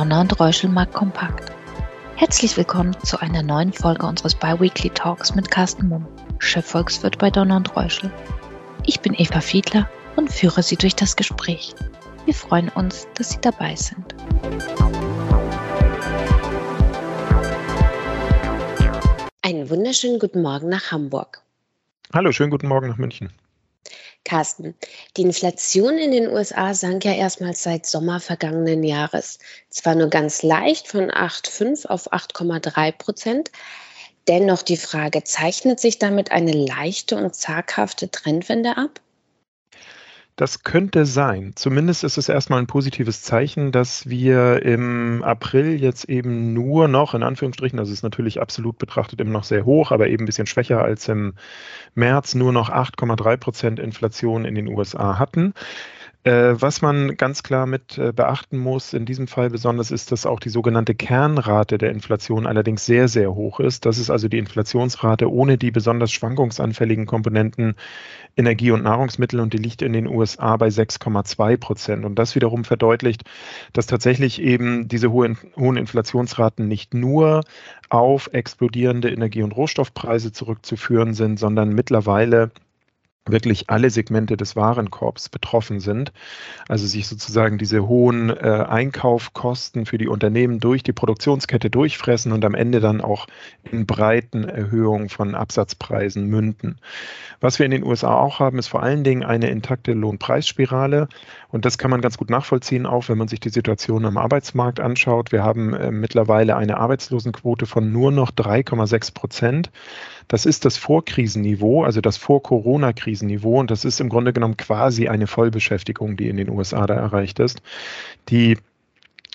Donner und Reuschelmark kompakt. Herzlich willkommen zu einer neuen Folge unseres Biweekly Talks mit Carsten Mumm, Chefvolkswirt bei Donner und Reuschel. Ich bin Eva Fiedler und führe Sie durch das Gespräch. Wir freuen uns, dass Sie dabei sind. Einen wunderschönen guten Morgen nach Hamburg. Hallo, schönen guten Morgen nach München. Carsten, die Inflation in den USA sank ja erstmals seit Sommer vergangenen Jahres. Zwar nur ganz leicht von 8,5 auf 8,3 Prozent. Dennoch die Frage, zeichnet sich damit eine leichte und zaghafte Trendwende ab? Das könnte sein. Zumindest ist es erstmal ein positives Zeichen, dass wir im April jetzt eben nur noch, in Anführungsstrichen, das ist natürlich absolut betrachtet immer noch sehr hoch, aber eben ein bisschen schwächer als im März, nur noch 8,3 Prozent Inflation in den USA hatten. Äh, was man ganz klar mit äh, beachten muss, in diesem Fall besonders, ist, dass auch die sogenannte Kernrate der Inflation allerdings sehr, sehr hoch ist. Das ist also die Inflationsrate ohne die besonders schwankungsanfälligen Komponenten Energie und Nahrungsmittel und die liegt in den USA bei 6,2 Prozent. Und das wiederum verdeutlicht, dass tatsächlich eben diese hohen, hohen Inflationsraten nicht nur auf explodierende Energie- und Rohstoffpreise zurückzuführen sind, sondern mittlerweile wirklich alle Segmente des Warenkorbs betroffen sind. Also sich sozusagen diese hohen äh, Einkaufkosten für die Unternehmen durch die Produktionskette durchfressen und am Ende dann auch in breiten Erhöhungen von Absatzpreisen münden. Was wir in den USA auch haben, ist vor allen Dingen eine intakte Lohnpreisspirale. Und das kann man ganz gut nachvollziehen, auch wenn man sich die Situation am Arbeitsmarkt anschaut. Wir haben äh, mittlerweile eine Arbeitslosenquote von nur noch 3,6 Prozent. Das ist das Vorkrisenniveau, also das Vor-Corona-Krisenniveau. Und das ist im Grunde genommen quasi eine Vollbeschäftigung, die in den USA da erreicht ist. Die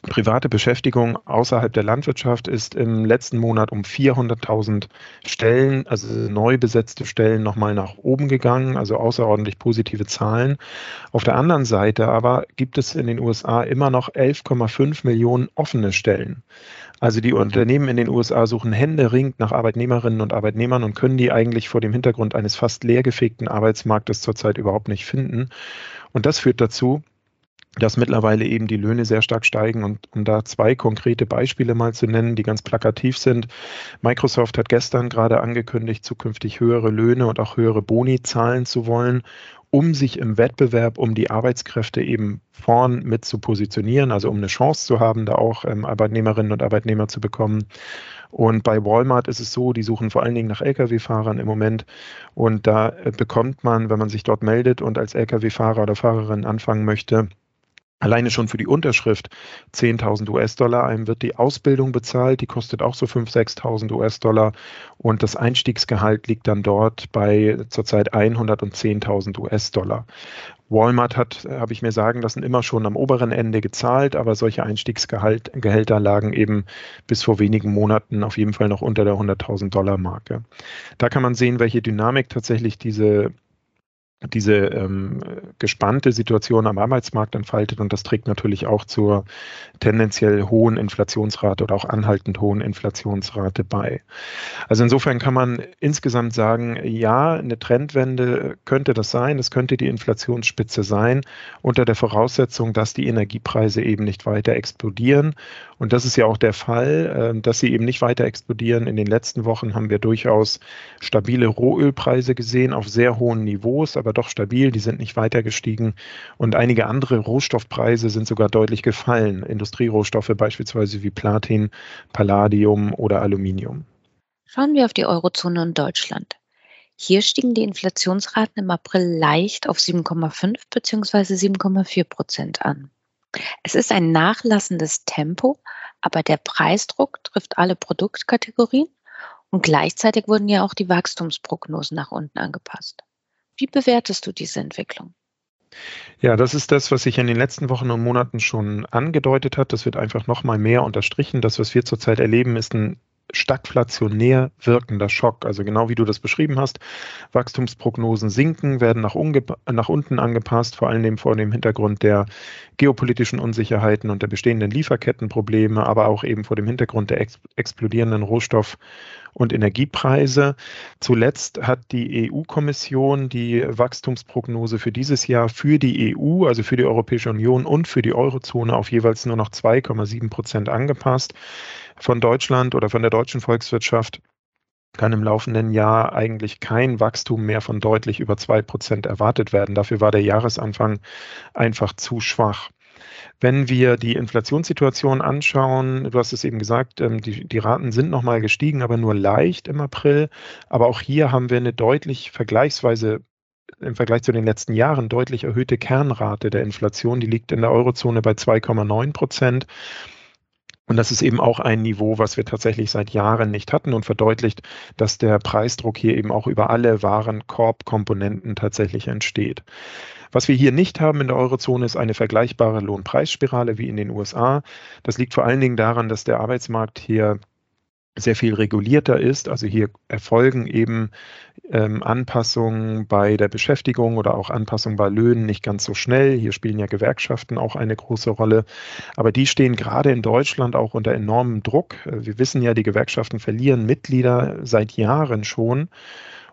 private Beschäftigung außerhalb der Landwirtschaft ist im letzten Monat um 400.000 Stellen, also neu besetzte Stellen, nochmal nach oben gegangen, also außerordentlich positive Zahlen. Auf der anderen Seite aber gibt es in den USA immer noch 11,5 Millionen offene Stellen. Also die Unternehmen in den USA suchen händeringend nach Arbeitnehmerinnen und Arbeitnehmern und können die eigentlich vor dem Hintergrund eines fast leergefegten Arbeitsmarktes zurzeit überhaupt nicht finden. Und das führt dazu, dass mittlerweile eben die Löhne sehr stark steigen. Und um da zwei konkrete Beispiele mal zu nennen, die ganz plakativ sind. Microsoft hat gestern gerade angekündigt, zukünftig höhere Löhne und auch höhere Boni zahlen zu wollen um sich im Wettbewerb um die Arbeitskräfte eben vorn mit zu positionieren, also um eine Chance zu haben, da auch ähm, Arbeitnehmerinnen und Arbeitnehmer zu bekommen. Und bei Walmart ist es so, die suchen vor allen Dingen nach Lkw-Fahrern im Moment. Und da äh, bekommt man, wenn man sich dort meldet und als Lkw-Fahrer oder Fahrerin anfangen möchte, Alleine schon für die Unterschrift 10.000 US-Dollar. Einem wird die Ausbildung bezahlt, die kostet auch so 5.000, 6.000 US-Dollar. Und das Einstiegsgehalt liegt dann dort bei zurzeit 110.000 US-Dollar. Walmart hat, habe ich mir sagen lassen, immer schon am oberen Ende gezahlt, aber solche Einstiegsgehälter lagen eben bis vor wenigen Monaten auf jeden Fall noch unter der 100.000 Dollar Marke. Da kann man sehen, welche Dynamik tatsächlich diese diese ähm, gespannte Situation am Arbeitsmarkt entfaltet und das trägt natürlich auch zur tendenziell hohen Inflationsrate oder auch anhaltend hohen Inflationsrate bei. Also insofern kann man insgesamt sagen, ja, eine Trendwende könnte das sein, es könnte die Inflationsspitze sein, unter der Voraussetzung, dass die Energiepreise eben nicht weiter explodieren. Und das ist ja auch der Fall, äh, dass sie eben nicht weiter explodieren. In den letzten Wochen haben wir durchaus stabile Rohölpreise gesehen auf sehr hohen Niveaus, aber doch stabil, die sind nicht weiter gestiegen. Und einige andere Rohstoffpreise sind sogar deutlich gefallen. Industrierohstoffe beispielsweise wie Platin, Palladium oder Aluminium. Schauen wir auf die Eurozone und Deutschland. Hier stiegen die Inflationsraten im April leicht auf 7,5 bzw. 7,4 Prozent an. Es ist ein nachlassendes Tempo, aber der Preisdruck trifft alle Produktkategorien und gleichzeitig wurden ja auch die Wachstumsprognosen nach unten angepasst. Wie bewertest du diese Entwicklung? Ja, das ist das, was sich in den letzten Wochen und Monaten schon angedeutet hat. Das wird einfach noch mal mehr unterstrichen. Das, was wir zurzeit erleben, ist ein stagflationär wirkender Schock. Also genau wie du das beschrieben hast, Wachstumsprognosen sinken, werden nach, nach, unten angepasst, vor allem vor dem Hintergrund der geopolitischen Unsicherheiten und der bestehenden Lieferkettenprobleme, aber auch eben vor dem Hintergrund der ex explodierenden Rohstoff- und Energiepreise. Zuletzt hat die EU-Kommission die Wachstumsprognose für dieses Jahr für die EU, also für die Europäische Union und für die Eurozone auf jeweils nur noch 2,7 Prozent angepasst. Von Deutschland oder von der deutschen Volkswirtschaft kann im laufenden Jahr eigentlich kein Wachstum mehr von deutlich über zwei Prozent erwartet werden. Dafür war der Jahresanfang einfach zu schwach. Wenn wir die Inflationssituation anschauen, du hast es eben gesagt, ähm, die, die Raten sind nochmal gestiegen, aber nur leicht im April. Aber auch hier haben wir eine deutlich vergleichsweise im Vergleich zu den letzten Jahren deutlich erhöhte Kernrate der Inflation. Die liegt in der Eurozone bei 2,9 Prozent. Und das ist eben auch ein Niveau, was wir tatsächlich seit Jahren nicht hatten und verdeutlicht, dass der Preisdruck hier eben auch über alle Warenkorbkomponenten tatsächlich entsteht. Was wir hier nicht haben in der Eurozone ist eine vergleichbare Lohnpreisspirale wie in den USA. Das liegt vor allen Dingen daran, dass der Arbeitsmarkt hier sehr viel regulierter ist. Also hier erfolgen eben ähm, Anpassungen bei der Beschäftigung oder auch Anpassungen bei Löhnen nicht ganz so schnell. Hier spielen ja Gewerkschaften auch eine große Rolle. Aber die stehen gerade in Deutschland auch unter enormem Druck. Äh, wir wissen ja, die Gewerkschaften verlieren Mitglieder seit Jahren schon.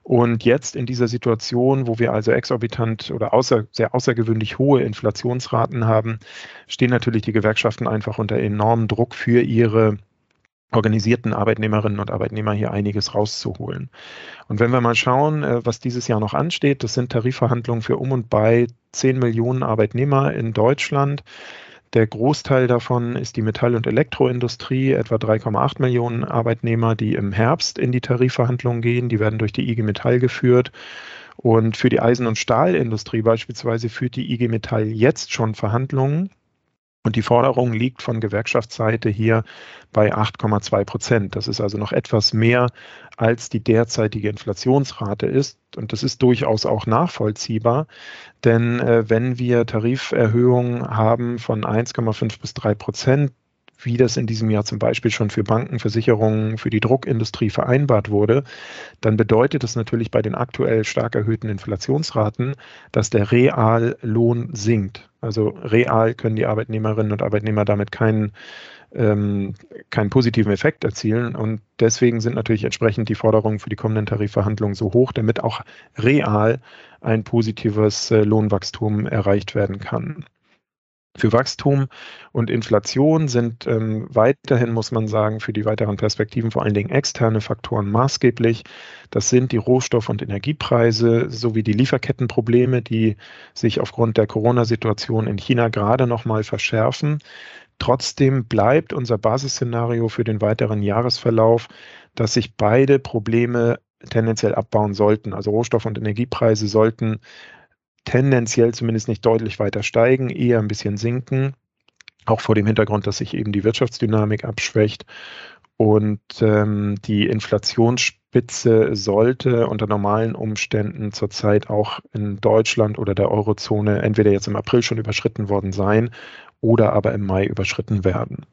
Und jetzt in dieser Situation, wo wir also exorbitant oder außer, sehr außergewöhnlich hohe Inflationsraten haben, stehen natürlich die Gewerkschaften einfach unter enormem Druck für ihre organisierten Arbeitnehmerinnen und Arbeitnehmer hier einiges rauszuholen. Und wenn wir mal schauen, äh, was dieses Jahr noch ansteht, das sind Tarifverhandlungen für um und bei 10 Millionen Arbeitnehmer in Deutschland. Der Großteil davon ist die Metall- und Elektroindustrie, etwa 3,8 Millionen Arbeitnehmer, die im Herbst in die Tarifverhandlungen gehen. Die werden durch die IG Metall geführt. Und für die Eisen- und Stahlindustrie beispielsweise führt die IG Metall jetzt schon Verhandlungen und die Forderung liegt von Gewerkschaftsseite hier bei 8,2 Prozent. Das ist also noch etwas mehr, als die derzeitige Inflationsrate ist. Und das ist durchaus auch nachvollziehbar, denn äh, wenn wir Tariferhöhungen haben von 1,5 bis 3 Prozent, wie das in diesem Jahr zum Beispiel schon für Banken, Versicherungen, für die Druckindustrie vereinbart wurde, dann bedeutet das natürlich bei den aktuell stark erhöhten Inflationsraten, dass der Reallohn sinkt. Also real können die Arbeitnehmerinnen und Arbeitnehmer damit keinen, ähm, keinen positiven Effekt erzielen. Und deswegen sind natürlich entsprechend die Forderungen für die kommenden Tarifverhandlungen so hoch, damit auch real ein positives äh, Lohnwachstum erreicht werden kann. Für Wachstum und Inflation sind ähm, weiterhin, muss man sagen, für die weiteren Perspektiven vor allen Dingen externe Faktoren maßgeblich. Das sind die Rohstoff- und Energiepreise sowie die Lieferkettenprobleme, die sich aufgrund der Corona-Situation in China gerade noch mal verschärfen. Trotzdem bleibt unser Basisszenario für den weiteren Jahresverlauf, dass sich beide Probleme tendenziell abbauen sollten. Also Rohstoff- und Energiepreise sollten tendenziell zumindest nicht deutlich weiter steigen, eher ein bisschen sinken, auch vor dem Hintergrund, dass sich eben die Wirtschaftsdynamik abschwächt und ähm, die Inflationsspitze sollte unter normalen Umständen zurzeit auch in Deutschland oder der Eurozone entweder jetzt im April schon überschritten worden sein oder aber im Mai überschritten werden.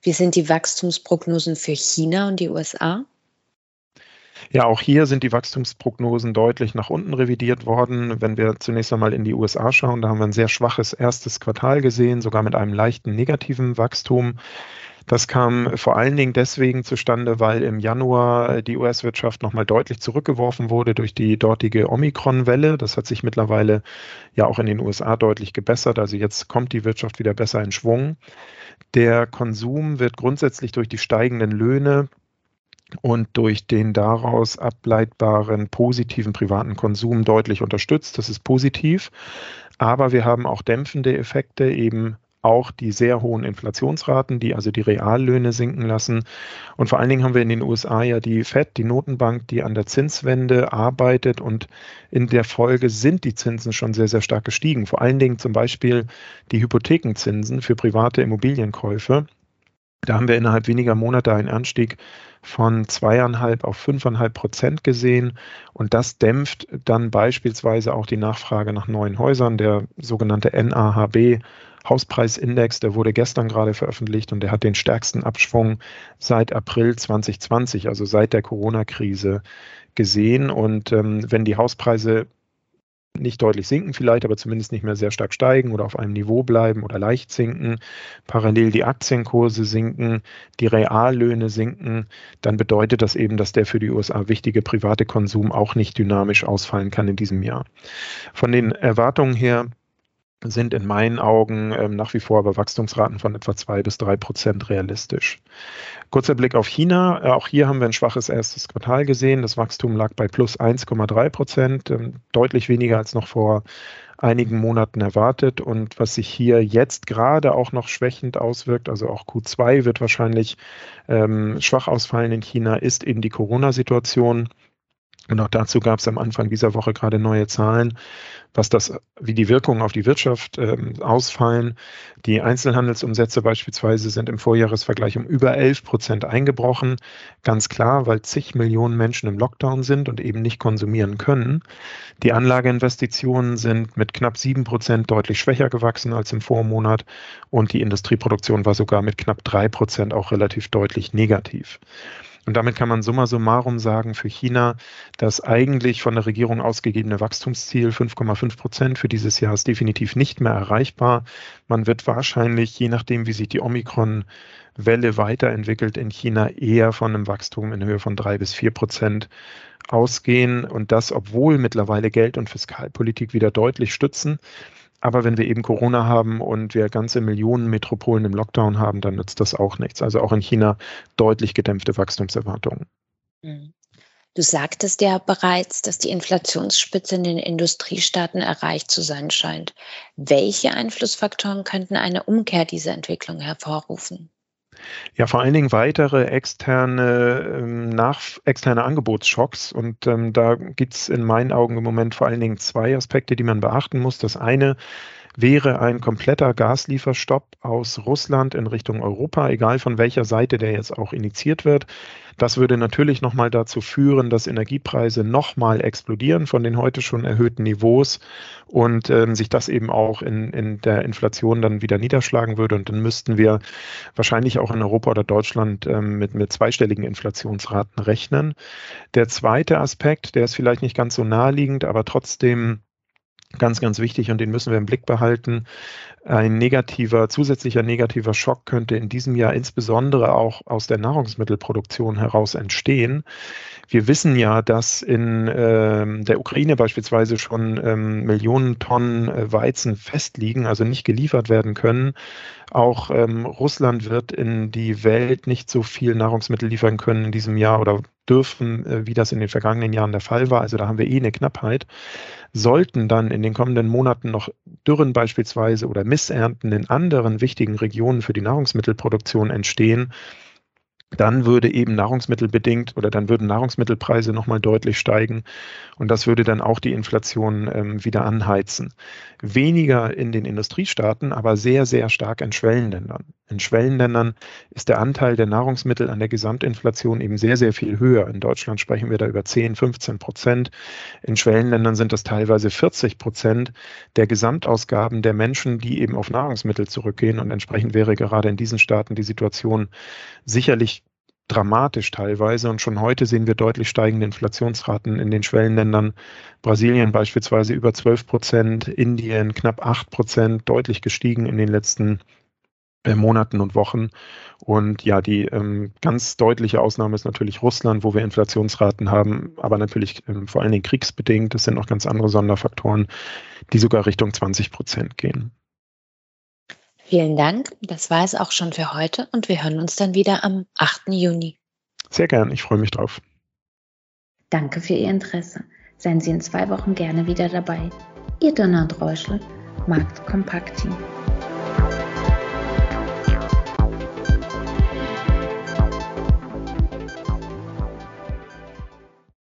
Wie sind die Wachstumsprognosen für China und die USA? Ja, auch hier sind die Wachstumsprognosen deutlich nach unten revidiert worden. Wenn wir zunächst einmal in die USA schauen, da haben wir ein sehr schwaches erstes Quartal gesehen, sogar mit einem leichten negativen Wachstum. Das kam vor allen Dingen deswegen zustande, weil im Januar die US-Wirtschaft nochmal deutlich zurückgeworfen wurde durch die dortige Omikron-Welle. Das hat sich mittlerweile ja auch in den USA deutlich gebessert. Also jetzt kommt die Wirtschaft wieder besser in Schwung. Der Konsum wird grundsätzlich durch die steigenden Löhne und durch den daraus ableitbaren positiven privaten Konsum deutlich unterstützt. Das ist positiv. Aber wir haben auch dämpfende Effekte, eben auch die sehr hohen Inflationsraten, die also die Reallöhne sinken lassen. Und vor allen Dingen haben wir in den USA ja die Fed, die Notenbank, die an der Zinswende arbeitet und in der Folge sind die Zinsen schon sehr, sehr stark gestiegen. Vor allen Dingen zum Beispiel die Hypothekenzinsen für private Immobilienkäufe Da haben wir innerhalb weniger Monate einen Anstieg von zweieinhalb auf fünfeinhalb Prozent gesehen. Und das dämpft dann beispielsweise auch die Nachfrage nach neuen Häusern. Der sogenannte NAHB Hauspreisindex, der wurde gestern gerade veröffentlicht und der hat den stärksten Abschwung seit April 2020, also seit der Corona-Krise gesehen. Und ähm, wenn die Hauspreise nicht deutlich sinken vielleicht, aber zumindest nicht mehr sehr stark steigen oder auf einem Niveau bleiben oder leicht sinken, parallel die Aktienkurse sinken, die Reallöhne sinken, dann bedeutet das eben, dass der für die USA wichtige private Konsum auch nicht dynamisch ausfallen kann in diesem Jahr. Von den Erwartungen her sind in meinen Augen ähm, nach wie vor aber Wachstumsraten von etwa zwei bis drei Prozent realistisch. Kurzer Blick auf China. Äh, auch hier haben wir ein schwaches erstes Quartal gesehen. Das Wachstum lag bei plus 1,3 Prozent, ähm, deutlich weniger als noch vor einigen Monaten erwartet. Und was sich hier jetzt gerade auch noch schwächend auswirkt, also auch Q2 wird wahrscheinlich ähm, schwach ausfallen in China, ist eben die Corona-Situation. Und auch dazu gab es am Anfang dieser Woche gerade neue Zahlen, was das, wie die Wirkungen auf die Wirtschaft ähm, ausfallen. Die Einzelhandelsumsätze beispielsweise sind im Vorjahresvergleich um über 11 Prozent eingebrochen. Ganz klar, weil zig Millionen Menschen im Lockdown sind und eben nicht konsumieren können. Die Anlageinvestitionen sind mit knapp sieben Prozent deutlich schwächer gewachsen als im Vormonat und die Industrieproduktion war sogar mit knapp drei Prozent auch relativ deutlich negativ. Und damit kann man summa summarum sagen für China, das eigentlich von der Regierung ausgegebene Wachstumsziel 5,5 Prozent für dieses Jahr ist definitiv nicht mehr erreichbar. Man wird wahrscheinlich, je nachdem, wie sich die Omikron-Welle weiterentwickelt in China, eher von einem Wachstum in Höhe von drei bis vier Prozent ausgehen. Und das, obwohl mittlerweile Geld- und Fiskalpolitik wieder deutlich stützen. Aber wenn wir eben Corona haben und wir ganze Millionen Metropolen im Lockdown haben, dann nützt das auch nichts. Also auch in China deutlich gedämpfte Wachstumserwartungen. Mhm. Du sagtest ja bereits, dass die Inflationsspitze in den Industriestaaten erreicht zu sein scheint. Welche Einflussfaktoren könnten eine Umkehr dieser Entwicklung hervorrufen? Ja, vor allen Dingen weitere externe, ähm, nach, externe Angebotsschocks. Und ähm, da gibt es in meinen Augen im Moment vor allen Dingen zwei Aspekte, die man beachten muss. Das eine wäre ein kompletter Gaslieferstopp aus Russland in Richtung Europa, egal von welcher Seite der jetzt auch initiiert wird. Das würde natürlich nochmal dazu führen, dass Energiepreise nochmal explodieren von den heute schon erhöhten Niveaus und ähm, sich das eben auch in, in der Inflation dann wieder niederschlagen würde. Und dann müssten wir wahrscheinlich auch in Europa oder Deutschland ähm, mit, mit zweistelligen Inflationsraten rechnen. Der zweite Aspekt, der ist vielleicht nicht ganz so naheliegend, aber trotzdem ganz, ganz wichtig und den müssen wir im Blick behalten. Ein negativer, zusätzlicher negativer Schock könnte in diesem Jahr insbesondere auch aus der Nahrungsmittelproduktion heraus entstehen. Wir wissen ja, dass in ähm, der Ukraine beispielsweise schon ähm, Millionen Tonnen äh, Weizen festliegen, also nicht geliefert werden können. Auch ähm, Russland wird in die Welt nicht so viel Nahrungsmittel liefern können in diesem Jahr oder dürfen, äh, wie das in den vergangenen Jahren der Fall war. Also da haben wir eh eine Knappheit. Sollten dann in den kommenden Monaten noch Dürren beispielsweise oder Missernten in anderen wichtigen Regionen für die Nahrungsmittelproduktion entstehen, dann würde eben nahrungsmittelbedingt oder dann würden Nahrungsmittelpreise nochmal deutlich steigen und das würde dann auch die Inflation ähm, wieder anheizen. Weniger in den Industriestaaten, aber sehr, sehr stark in Schwellenländern. In Schwellenländern ist der Anteil der Nahrungsmittel an der Gesamtinflation eben sehr, sehr viel höher. In Deutschland sprechen wir da über 10, 15 Prozent. In Schwellenländern sind das teilweise 40 Prozent der Gesamtausgaben der Menschen, die eben auf Nahrungsmittel zurückgehen. Und entsprechend wäre gerade in diesen Staaten die Situation sicherlich dramatisch teilweise. Und schon heute sehen wir deutlich steigende Inflationsraten in den Schwellenländern. Brasilien beispielsweise über 12 Prozent, Indien knapp 8 Prozent, deutlich gestiegen in den letzten äh, Monaten und Wochen. Und ja, die ähm, ganz deutliche Ausnahme ist natürlich Russland, wo wir Inflationsraten haben, aber natürlich ähm, vor allen Dingen kriegsbedingt. Das sind noch ganz andere Sonderfaktoren, die sogar Richtung 20 Prozent gehen. Vielen Dank. Das war es auch schon für heute und wir hören uns dann wieder am 8. Juni. Sehr gern, ich freue mich drauf. Danke für Ihr Interesse. Seien Sie in zwei Wochen gerne wieder dabei. Ihr Donald Reuschel, Markt Kompakt Team.